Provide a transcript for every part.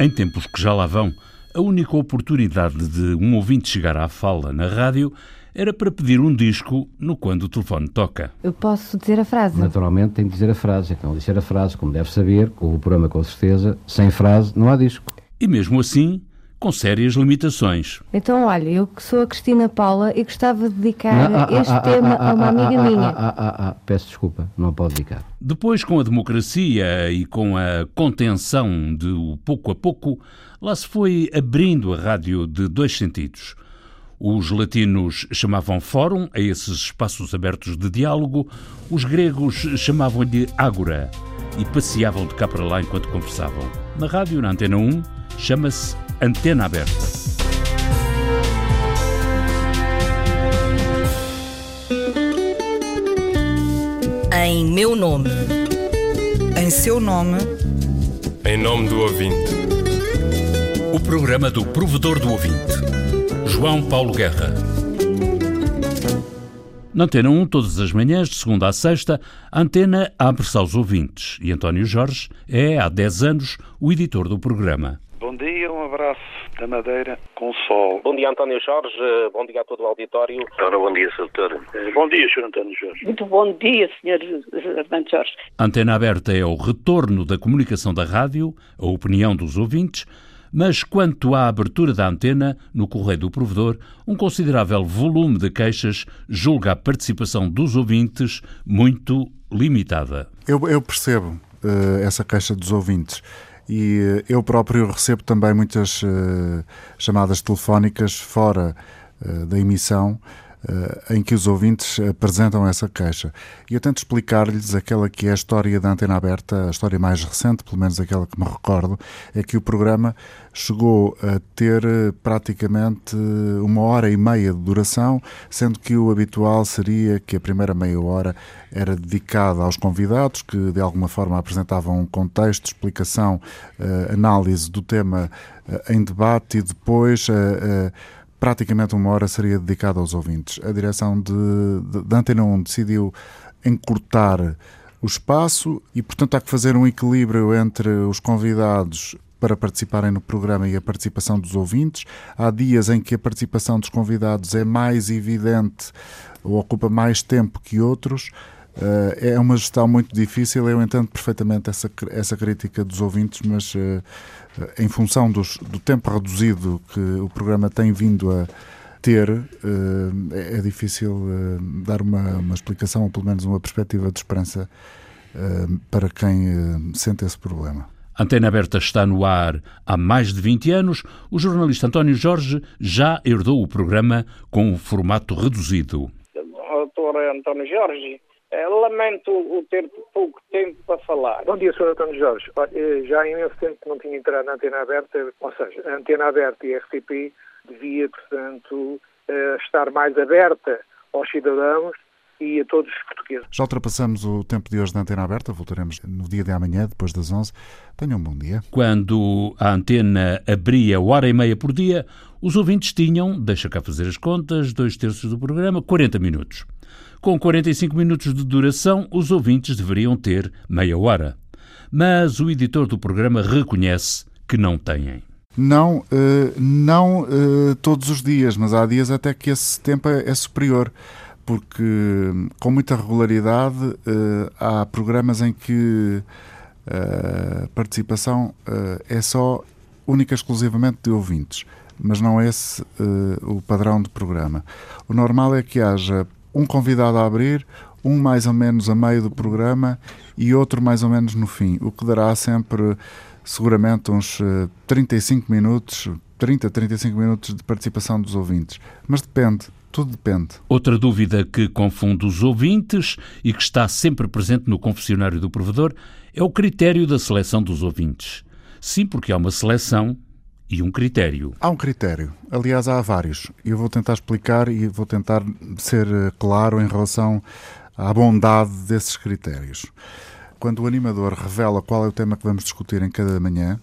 Em tempos que já lá vão, a única oportunidade de um ouvinte chegar à fala na rádio era para pedir um disco no quando o telefone toca. Eu posso dizer a frase? Naturalmente tem de dizer a frase, então dizer a frase, como deve saber, com o programa com certeza, sem frase não há disco. E mesmo assim, com sérias limitações. Então, olha, eu que sou a Cristina Paula e gostava de dedicar ah, ah, este ah, tema a uma amiga minha. Peço desculpa, não pode dedicar. Depois, com a democracia e com a contenção de pouco a pouco, lá se foi abrindo a rádio de dois sentidos. Os latinos chamavam fórum a esses espaços abertos de diálogo, os gregos chamavam-lhe ágora e passeavam de cá para lá enquanto conversavam. Na rádio, na Antena 1, chama-se Antena Aberta. Em meu nome. Em seu nome. Em nome do ouvinte. O programa do provedor do ouvinte. João Paulo Guerra. Na Antena 1, todas as manhãs, de segunda a sexta, a Antena abre-se aos ouvintes e António Jorge é, há 10 anos, o editor do programa. Bom dia, um abraço da Madeira com sol. Bom dia, António Jorge. Bom dia a todo o auditório. Ora, bom dia, Sr. Doutor. Bom dia, Sr. António Jorge. Muito bom dia, Sr. Armando Jorge. Antena Aberta é o retorno da comunicação da rádio, a opinião dos ouvintes, mas quanto à abertura da antena, no Correio do Provedor, um considerável volume de queixas julga a participação dos ouvintes muito limitada. Eu, eu percebo uh, essa queixa dos ouvintes e eh, eu próprio recebo também muitas uh, chamadas telefónicas fora uh, da emissão uh, em que os ouvintes apresentam essa queixa. E eu tento explicar-lhes aquela que é a história da antena aberta, a história mais recente, pelo menos aquela que me recordo, é que o programa chegou a ter eh, praticamente uma hora e meia de duração, sendo que o habitual seria que a primeira meia hora era dedicada aos convidados, que de alguma forma apresentavam um contexto, explicação, uh, análise do tema uh, em debate e depois uh, praticamente uma hora seria dedicada aos ouvintes. A direção de, de, de Antena 1 decidiu encurtar o espaço e, portanto, há que fazer um equilíbrio entre os convidados para participarem no programa e a participação dos ouvintes. Há dias em que a participação dos convidados é mais evidente ou ocupa mais tempo que outros. Uh, é uma gestão muito difícil. Eu entendo perfeitamente essa, essa crítica dos ouvintes, mas uh, em função dos, do tempo reduzido que o programa tem vindo a ter, uh, é, é, difícil dar uma, uma, explicação ou pelo menos uma perspectiva de esperança para quem sente esse problema. Antena Aberta está no ar há mais de 20 anos. O jornalista António Jorge já herdou o programa com um formato reduzido. Doutor António Jorge, eh, lamento o ter pouco tempo para falar. Bom dia, Sr. António Jorge. Eh, já há imenso tempo que não tinha entrado na Antena Aberta, ou seja, a Antena Aberta e a RTP devia, portanto, eh, estar mais aberta aos cidadãos e a todos os portugueses. Já ultrapassamos o tempo de hoje da Antena Aberta, voltaremos no dia de amanhã, depois das 11. Tenham um bom dia. Quando a antena abria hora e meia por dia, os ouvintes tinham, deixa cá fazer as contas, dois terços do programa, 40 minutos. Com 45 minutos de duração, os ouvintes deveriam ter meia hora. Mas o editor do programa reconhece que não têm. Não, eh, não eh, todos os dias, mas há dias até que esse tempo é, é superior porque com muita regularidade uh, há programas em que eh, a participação é só única e exclusivamente de ouvintes, mas não é esse o padrão de programa. O normal é que haja um convidado a abrir, um mais ou menos a meio do programa e outro mais ou menos no fim, o que dará sempre seguramente uns 35 minutos, 30, 35 minutos de participação dos ouvintes. Mas depende tudo depende. Outra dúvida que confunde os ouvintes e que está sempre presente no confessionário do provedor é o critério da seleção dos ouvintes. Sim, porque há uma seleção e um critério. Há um critério. Aliás, há vários. Eu vou tentar explicar e vou tentar ser eh, claro em relação à bondade desses critérios. Quando o animador revela qual é o tema que vamos discutir em cada manhã,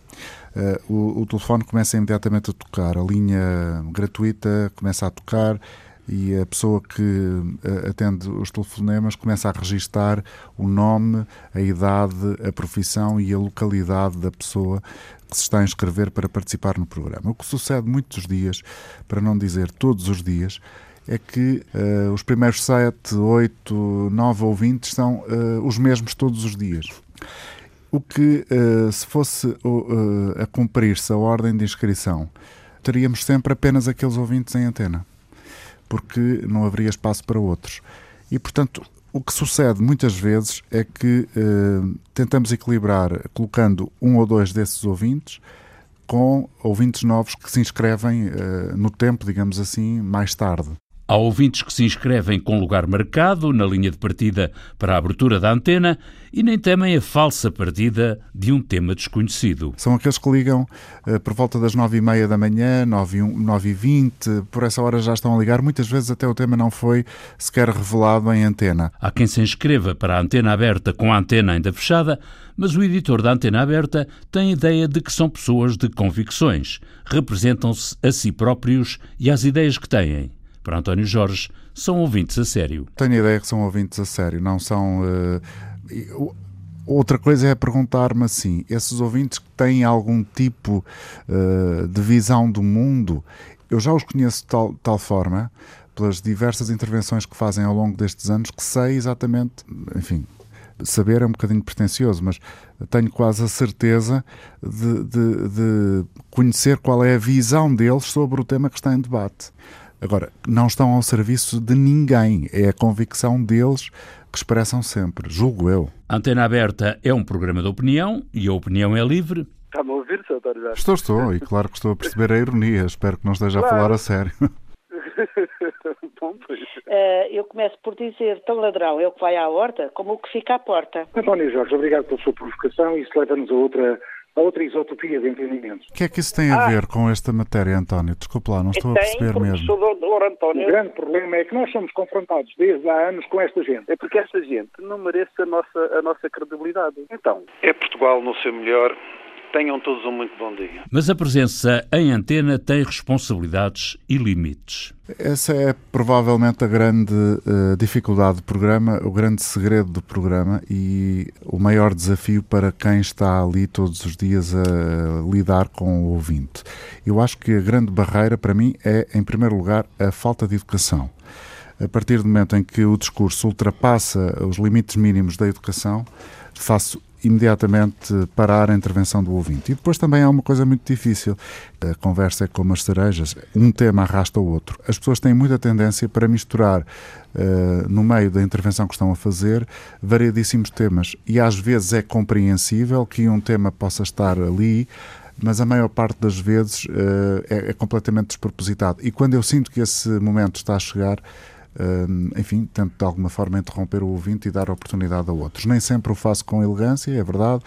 uh, o, o telefone começa imediatamente a tocar. A linha gratuita começa a tocar e a pessoa que uh, atende os telefonemas começa a registar o nome, a idade, a profissão e a localidade da pessoa que se está a inscrever para participar no programa. O que sucede muitos dias, para não dizer todos os dias, é que uh, os primeiros sete, oito, nove ouvintes são uh, os mesmos todos os dias. O que, uh, se fosse a cumprir-se a ordem de inscrição, teríamos sempre apenas aqueles ouvintes em antena, porque não haveria espaço para outros. E, portanto, o que sucede muitas vezes é que tentamos equilibrar colocando um ou dois desses ouvintes com ouvintes novos que se inscrevem uh, no tempo, digamos assim, mais tarde. Há ouvintes que se inscrevem com lugar marcado na linha de partida para a abertura da antena e nem temem a falsa partida de um tema desconhecido. São aqueles que ligam uh, por volta das nove e meia da manhã, nove e vinte, por essa hora já estão a ligar. Muitas vezes até o tema não foi sequer revelado em antena. Há quem se inscreva para a antena aberta com a antena ainda fechada, mas o editor da antena aberta tem a ideia de que são pessoas de convicções, representam-se a si próprios e às ideias que têm para António Jorge, são ouvintes a sério. Tenho a ideia que são ouvintes a sério, não são. Uh, outra coisa é perguntar-me assim: esses ouvintes que têm algum tipo uh, de visão do mundo, eu já os conheço de tal, tal forma, pelas diversas intervenções que fazem ao longo destes anos, que sei exatamente, enfim, saber é um bocadinho pretencioso, mas tenho quase a certeza de, de, de, conhecer qual é a visão deles sobre o tema que está em debate. Agora, não estão ao serviço de ninguém, é a convicção deles que expressam sempre, julgo eu. Antena Aberta é um programa de opinião e a opinião é livre. Está-me a ouvir, Sr. Jorge? Estou, estou, e claro que estou a perceber a ironia, espero que não esteja claro. a falar a sério. Bom, pois. Uh, eu começo por dizer, tão ladrão é o que vai à horta como o que fica à porta. António Jorge, obrigado pela sua provocação. Isso leva-nos a outra a outra isotopia de entendimentos. O que é que isso tem a ah, ver com esta matéria, António? Desculpe lá, não estou tem, a perceber mesmo. António. O grande problema é que nós somos confrontados desde há anos com esta gente. É porque esta gente não merece a nossa, a nossa credibilidade. Então, é Portugal no seu melhor Tenham todos um muito bom dia. Mas a presença em antena tem responsabilidades e limites. Essa é provavelmente a grande uh, dificuldade do programa, o grande segredo do programa e o maior desafio para quem está ali todos os dias a lidar com o ouvinte. Eu acho que a grande barreira para mim é, em primeiro lugar, a falta de educação. A partir do momento em que o discurso ultrapassa os limites mínimos da educação, faço imediatamente parar a intervenção do ouvinte. E depois também há uma coisa muito difícil. A conversa é como as cerejas, um tema arrasta o outro. As pessoas têm muita tendência para misturar uh, no meio da intervenção que estão a fazer variadíssimos temas. E às vezes é compreensível que um tema possa estar ali mas a maior parte das vezes uh, é, é, completamente despropositado. E quando eu sinto que esse momento está a chegar, enfim, tento de alguma forma interromper o ouvinte e dar oportunidade a outros. Nem sempre o faço com elegância, é verdade.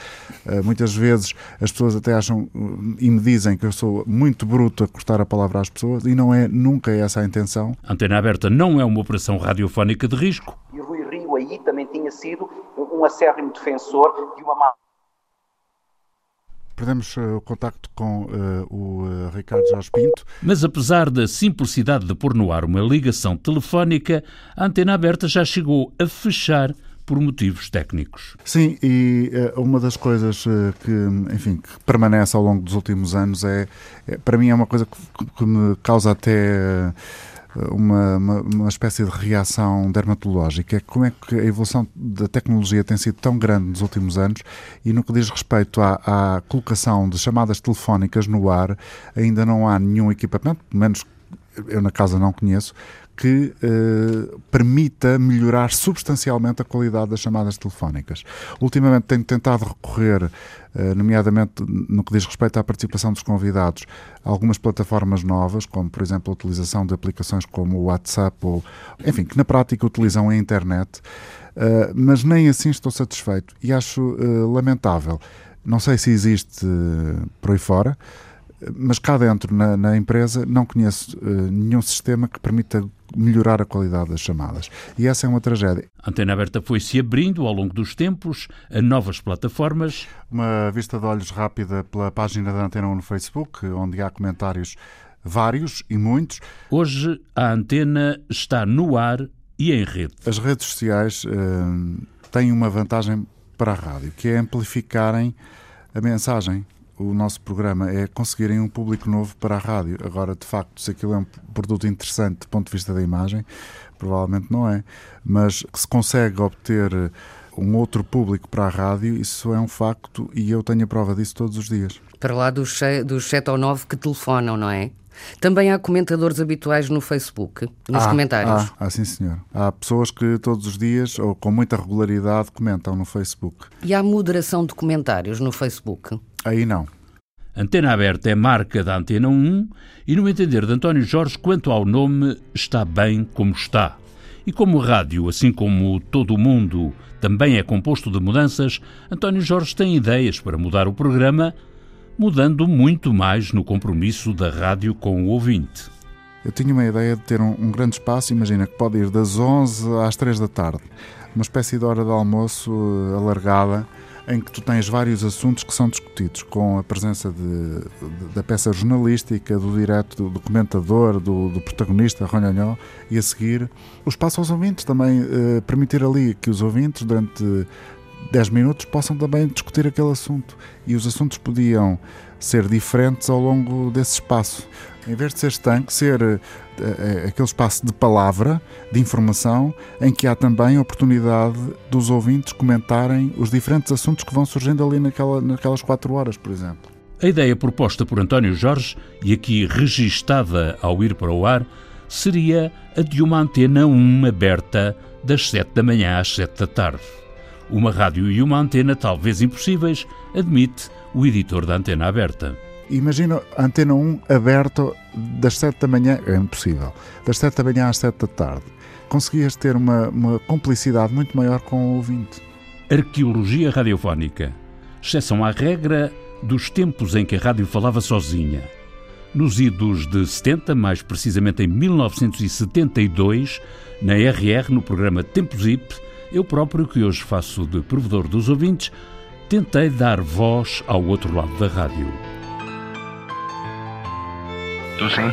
Uh, muitas vezes as pessoas até acham uh, e me dizem que eu sou muito bruto a cortar a palavra às pessoas e não é nunca essa a intenção. Antena Aberta não é uma operação radiofónica de risco. E o Rui Rio aí também tinha sido um acérrimo defensor de uma má Perdemos uh, o contacto com uh, o uh, Ricardo Jorge Pinto. Mas apesar da simplicidade de pôr no ar uma ligação telefónica, a antena aberta já chegou a fechar por motivos técnicos. Sim, e uma das coisas que, enfim, que permanece ao longo dos últimos anos é, é para mim é uma coisa que me causa até uma, uma, uma, espécie de reação dermatológica. Como é que a evolução da tecnologia tem sido tão grande nos últimos anos e no que diz respeito à, à colocação de chamadas telefónicas no ar, ainda não há nenhum equipamento, pelo menos eu na casa não conheço, que eh, permita melhorar substancialmente a qualidade das chamadas telefónicas. Ultimamente tenho tentado recorrer, eh, nomeadamente no que diz respeito à participação dos convidados, a algumas plataformas novas, como por exemplo a utilização de aplicações como o WhatsApp, ou, enfim, que na prática utilizam a internet, eh, mas nem assim estou satisfeito e acho lamentável. Não sei se existe por aí fora, mas cá dentro, na, na empresa, não conheço uh, nenhum sistema que permita melhorar a qualidade das chamadas. E essa é uma tragédia. A Antena Aberta foi-se abrindo ao longo dos tempos a novas plataformas. Uma vista de olhos rápida pela página da Antena 1 no Facebook, onde há comentários vários e muitos. Hoje a antena está no ar e em rede. As redes sociais uh, têm uma vantagem para a rádio, que é amplificarem a mensagem. O nosso programa é conseguirem um público novo para a rádio. Agora, de facto, se aquilo é um produto interessante do ponto de vista da imagem, provavelmente não é. Mas que se consegue obter um outro público para a rádio, isso é um facto e eu tenho a prova disso todos os dias. Para lá dos, dos 7 ou 9 que telefonam, não é? Também há comentadores habituais no Facebook, nos ah, comentários. Ah, ah, sim, senhor. Há pessoas que todos os dias, ou com muita regularidade, comentam no Facebook. E há moderação de comentários no Facebook? Aí não. Antena Aberta é marca da Antena 1 e, no entender de António Jorge, quanto ao nome, está bem como está. E como o rádio, assim como todo o mundo, também é composto de mudanças, António Jorge tem ideias para mudar o programa mudando muito mais no compromisso da rádio com o ouvinte. Eu tinha uma ideia de ter um, um, grande espaço, imagina que pode ir das 11 às 3 da tarde, uma espécie de hora de almoço uh, alargada, em que tu tens vários assuntos que são discutidos, com a presença de, de, da peça jornalística, do direto, do, do comentador, do, do protagonista, Ronhanhó, e a seguir o espaço aos ouvintes, também uh, permitir ali que os ouvintes, durante 10 minutos possam também discutir aquele assunto. E os assuntos podiam ser diferentes ao longo desse espaço. Em vez de ser estanque, ser uh, aquele espaço de palavra, de informação, em que há também oportunidade dos ouvintes comentarem os diferentes assuntos que vão surgindo ali naquela, naquelas 4 horas, por exemplo. A ideia proposta por António Jorge, e aqui registada ao ir para o ar, seria a de uma antena 1 aberta das 7 da manhã às 7 da tarde. Uma rádio e uma antena talvez impossíveis, admite o editor da Antena Aberta. Imagina a Antena 1 aberta das 7 da manhã, é impossível, das 7 da manhã às 7 da tarde. Conseguias ter uma, uma cumplicidade muito maior com o ouvinte. Arqueologia radiofónica. Exceção à regra dos tempos em que a rádio falava sozinha. Nos idos de 70, mais precisamente em 1972, na RR, no programa Tempos IP, eu próprio, que hoje faço de provedor dos ouvintes, tentei dar voz ao outro lado da rádio. Estou sim.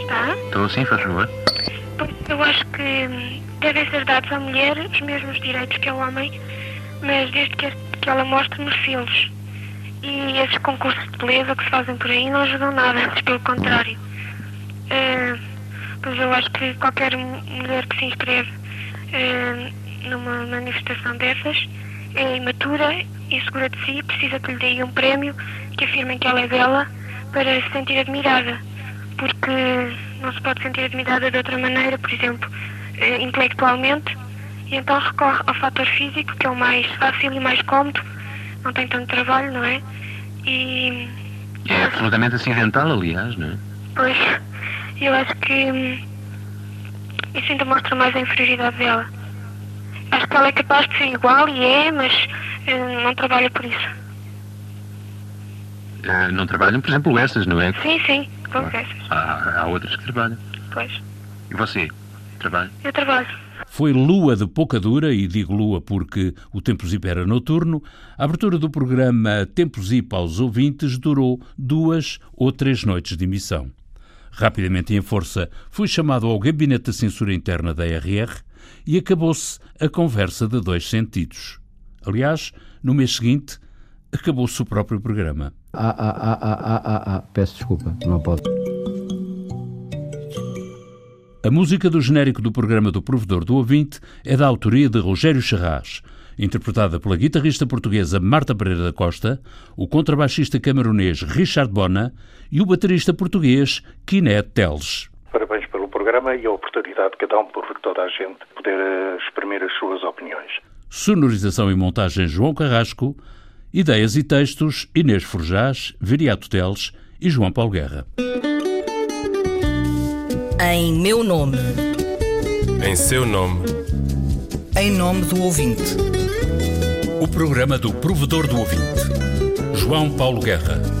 Está? Estou sim, faz favor. Eu acho que devem ser dados à mulher os mesmos direitos que ao homem, mas desde que, que ela mostre nos filmes. E esses concursos de beleza que se fazem por aí não ajudam nada, antes pelo contrário. Uh, pois eu acho que qualquer mulher que se inscreve uh, numa manifestação dessas é imatura, insegura de si, precisa que lhe deem um prémio que afirmem que ela é bela para se sentir admirada. Porque não se pode sentir admirada de outra maneira, por exemplo, eh, intelectualmente, e então recorre ao fator físico, que é o mais fácil e mais cómodo, não tem tanto trabalho, não é? E. É absolutamente acidental, aliás, não é? Pois, eu acho que hum, isso ainda mostra mais a inferioridade dela. Acho que ela é capaz de ser igual e é, mas uh, não trabalha por isso. Uh, não trabalham, por exemplo, essas, não é? Sim, sim, com essas. Há, há outras que trabalham. Pois. E você? Trabalha? Eu trabalho. Foi lua de pouca dura, e digo lua porque o Tempo Zip era noturno. A abertura do programa Tempo Zip aos ouvintes durou duas ou três noites de emissão. Rapidamente em força, fui chamado ao gabinete de censura interna da RR e acabou-se a conversa de dois sentidos. Aliás, no mês seguinte, acabou-se o próprio programa. Ah, ah, ah, ah, ah, ah, ah, peço desculpa, não pode. A música do genérico do programa do Provedor do Ouvinte é da autoria de Rogério Charras, interpretada pela guitarrista portuguesa Marta Pereira da Costa, o contrabaixista camerunês Richard Bona e o baterista português Kinet Teles. Parabéns pelo programa e a oportunidade de cada um, por toda a gente, poder uh, exprimir as suas opiniões. Sonorização e montagem João Carrasco, ideias e textos Inês Forjás, Viriato Teles e João Paulo Guerra. Em meu nome. Em seu nome. Em nome do ouvinte. O programa do provedor do ouvinte. João Paulo Guerra.